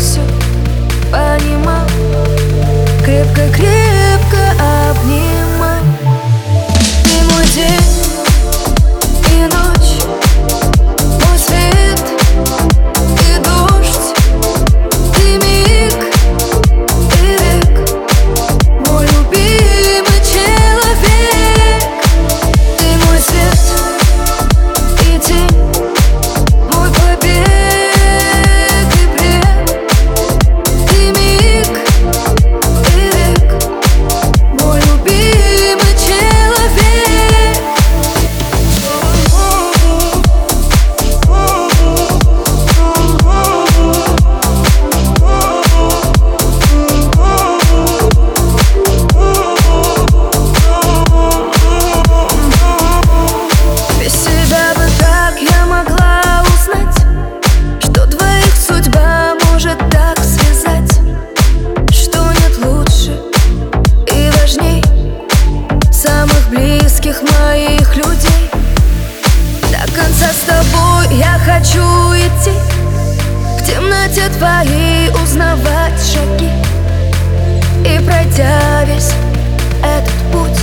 все понимал. Крепко-крепко своих людей. До конца с тобой я хочу идти. В темноте твоей узнавать шаги. И пройдя весь этот путь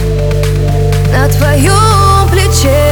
На твоем плече